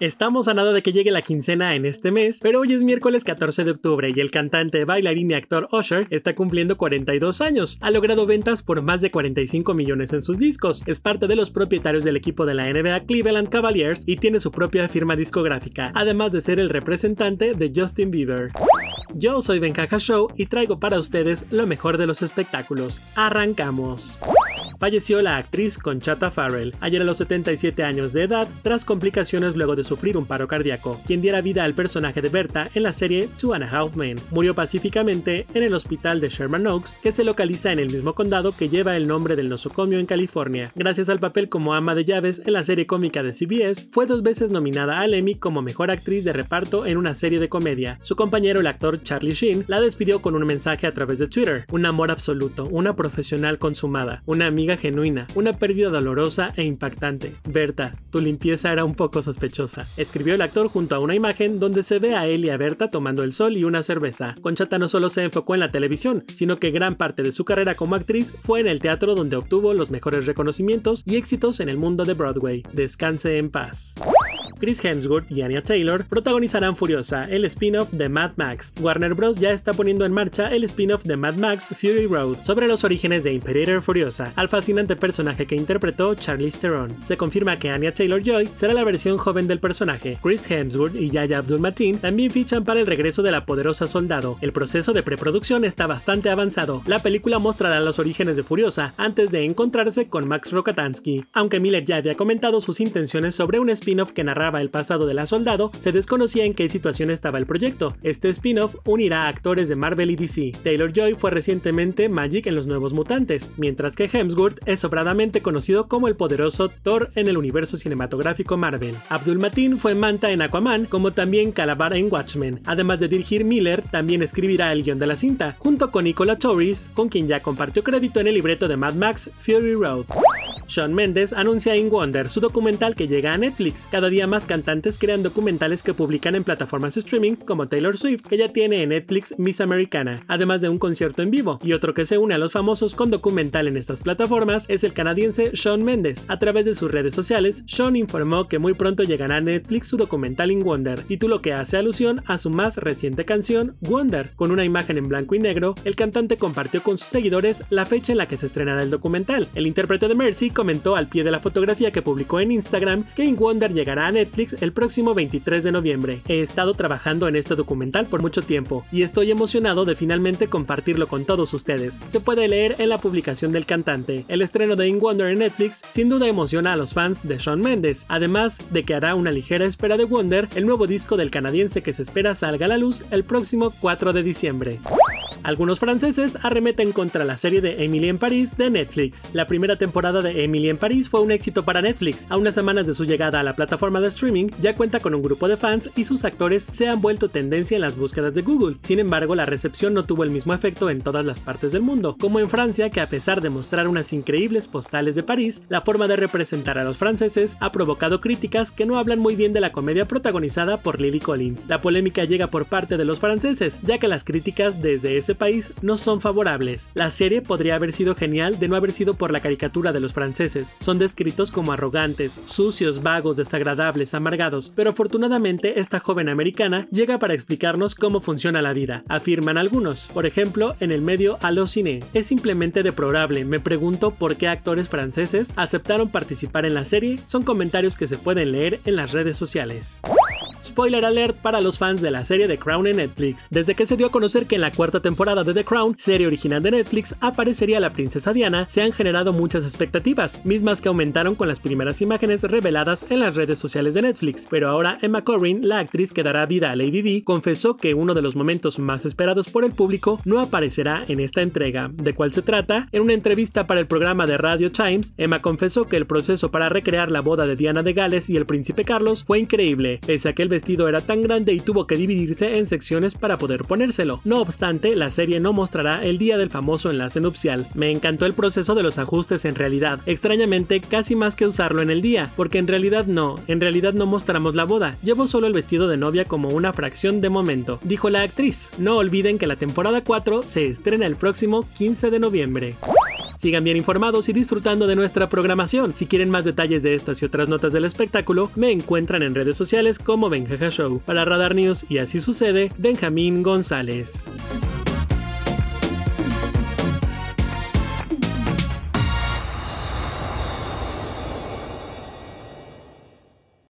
Estamos a nada de que llegue la quincena en este mes, pero hoy es miércoles 14 de octubre y el cantante, bailarín y actor Usher está cumpliendo 42 años. Ha logrado ventas por más de 45 millones en sus discos. Es parte de los propietarios del equipo de la NBA Cleveland Cavaliers y tiene su propia firma discográfica, además de ser el representante de Justin Bieber. Yo soy Ben Show y traigo para ustedes lo mejor de los espectáculos. Arrancamos falleció la actriz Conchata Farrell ayer a los 77 años de edad tras complicaciones luego de sufrir un paro cardíaco, quien diera vida al personaje de Berta en la serie Two and a Half Men. Murió pacíficamente en el hospital de Sherman Oaks, que se localiza en el mismo condado que lleva el nombre del nosocomio en California. Gracias al papel como ama de llaves en la serie cómica de CBS, fue dos veces nominada al Emmy como mejor actriz de reparto en una serie de comedia. Su compañero, el actor Charlie Sheen, la despidió con un mensaje a través de Twitter: un amor absoluto, una profesional consumada, una amiga genuina, una pérdida dolorosa e impactante. Berta, tu limpieza era un poco sospechosa, escribió el actor junto a una imagen donde se ve a él y a Berta tomando el sol y una cerveza. Conchata no solo se enfocó en la televisión, sino que gran parte de su carrera como actriz fue en el teatro donde obtuvo los mejores reconocimientos y éxitos en el mundo de Broadway. Descanse en paz. Chris Hemsworth y Anya Taylor protagonizarán Furiosa, el spin-off de Mad Max. Warner Bros. ya está poniendo en marcha el spin-off de Mad Max Fury Road sobre los orígenes de Imperator Furiosa, al fascinante personaje que interpretó Charlize Theron. Se confirma que Anya Taylor-Joy será la versión joven del personaje. Chris Hemsworth y Yaya Abdul-Mateen también fichan para el regreso de la poderosa soldado. El proceso de preproducción está bastante avanzado. La película mostrará los orígenes de Furiosa antes de encontrarse con Max Rokatansky. Aunque Miller ya había comentado sus intenciones sobre un spin-off que narraba el pasado de la soldado, se desconocía en qué situación estaba el proyecto. Este spin-off unirá a actores de Marvel y DC. Taylor Joy fue recientemente Magic en Los Nuevos Mutantes, mientras que Hemsworth es sobradamente conocido como el poderoso Thor en el universo cinematográfico Marvel. Abdul Mateen fue Manta en Aquaman, como también Calabar en Watchmen. Además de dirigir Miller, también escribirá el guion de la cinta, junto con Nicola Torres, con quien ya compartió crédito en el libreto de Mad Max Fury Road. Shawn Mendes anuncia In Wonder, su documental que llega a Netflix. Cada día más cantantes crean documentales que publican en plataformas streaming como Taylor Swift, que ya tiene en Netflix Miss Americana, además de un concierto en vivo. Y otro que se une a los famosos con documental en estas plataformas es el canadiense Shawn Mendes. A través de sus redes sociales, Shawn informó que muy pronto llegará a Netflix su documental In Wonder, título que hace alusión a su más reciente canción, Wonder. Con una imagen en blanco y negro, el cantante compartió con sus seguidores la fecha en la que se estrenará el documental. El intérprete de Mercy comentó al pie de la fotografía que publicó en Instagram que In Wonder llegará a Netflix el próximo 23 de noviembre. He estado trabajando en este documental por mucho tiempo y estoy emocionado de finalmente compartirlo con todos ustedes. Se puede leer en la publicación del cantante. El estreno de In Wonder en Netflix sin duda emociona a los fans de Shawn Mendes, además de que hará una ligera espera de Wonder, el nuevo disco del canadiense que se espera salga a la luz el próximo 4 de diciembre. Algunos franceses arremeten contra la serie de Emily en París de Netflix. La primera temporada de Emily en París fue un éxito para Netflix. A unas semanas de su llegada a la plataforma de streaming, ya cuenta con un grupo de fans y sus actores se han vuelto tendencia en las búsquedas de Google. Sin embargo, la recepción no tuvo el mismo efecto en todas las partes del mundo, como en Francia, que a pesar de mostrar unas increíbles postales de París, la forma de representar a los franceses ha provocado críticas que no hablan muy bien de la comedia protagonizada por Lily Collins. La polémica llega por parte de los franceses, ya que las críticas desde país no son favorables. La serie podría haber sido genial de no haber sido por la caricatura de los franceses. Son descritos como arrogantes, sucios, vagos, desagradables, amargados, pero afortunadamente esta joven americana llega para explicarnos cómo funciona la vida, afirman algunos. Por ejemplo, en el medio Allociné. Es simplemente deplorable, me pregunto por qué actores franceses aceptaron participar en la serie, son comentarios que se pueden leer en las redes sociales. Spoiler alert para los fans de la serie The Crown en Netflix. Desde que se dio a conocer que en la cuarta temporada de The Crown, serie original de Netflix, aparecería la princesa Diana, se han generado muchas expectativas, mismas que aumentaron con las primeras imágenes reveladas en las redes sociales de Netflix. Pero ahora Emma Corrin, la actriz que dará vida a Lady Di, confesó que uno de los momentos más esperados por el público no aparecerá en esta entrega. ¿De cuál se trata? En una entrevista para el programa de Radio Times, Emma confesó que el proceso para recrear la boda de Diana de Gales y el príncipe Carlos fue increíble, pese a que el vestido era tan grande y tuvo que dividirse en secciones para poder ponérselo. No obstante, la serie no mostrará el día del famoso enlace nupcial. Me encantó el proceso de los ajustes en realidad, extrañamente casi más que usarlo en el día, porque en realidad no, en realidad no mostramos la boda, llevo solo el vestido de novia como una fracción de momento, dijo la actriz. No olviden que la temporada 4 se estrena el próximo 15 de noviembre. Sigan bien informados y disfrutando de nuestra programación. Si quieren más detalles de estas y otras notas del espectáculo, me encuentran en redes sociales como Benjaja Show. Para Radar News y así sucede, Benjamín González.